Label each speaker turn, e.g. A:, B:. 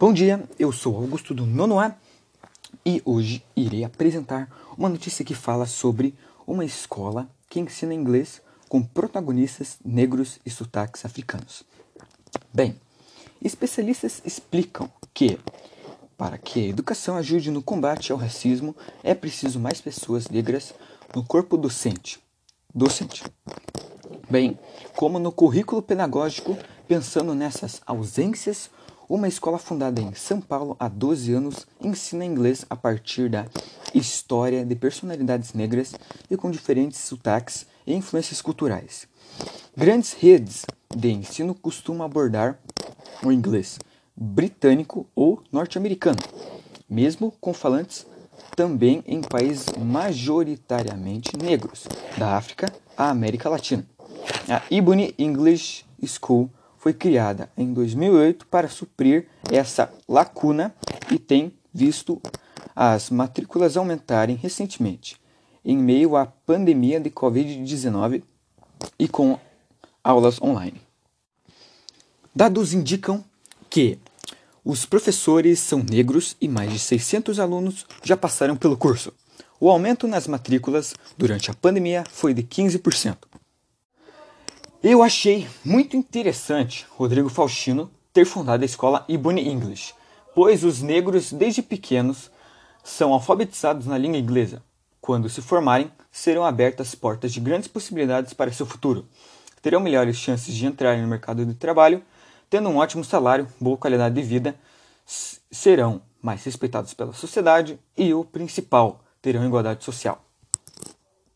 A: Bom dia, eu sou Augusto do Nono A e hoje irei apresentar uma notícia que fala sobre uma escola que ensina inglês com protagonistas negros e sotaques africanos. Bem, especialistas explicam que para que a educação ajude no combate ao racismo é preciso mais pessoas negras no corpo docente. Docente. Bem, como no currículo pedagógico, pensando nessas ausências uma escola fundada em São Paulo há 12 anos ensina inglês a partir da história de personalidades negras e com diferentes sotaques e influências culturais. Grandes redes de ensino costumam abordar o inglês britânico ou norte-americano, mesmo com falantes também em países majoritariamente negros, da África à América Latina. A Ebony English School foi criada em 2008 para suprir essa lacuna e tem visto as matrículas aumentarem recentemente, em meio à pandemia de Covid-19 e com aulas online. Dados indicam que os professores são negros e mais de 600 alunos já passaram pelo curso. O aumento nas matrículas durante a pandemia foi de 15%. Eu achei muito interessante Rodrigo Faustino ter fundado a escola Ebony English, pois os negros desde pequenos são alfabetizados na língua inglesa. Quando se formarem, serão abertas portas de grandes possibilidades para seu futuro. Terão melhores chances de entrarem no mercado de trabalho, tendo um ótimo salário, boa qualidade de vida, serão mais respeitados pela sociedade e o principal, terão igualdade social.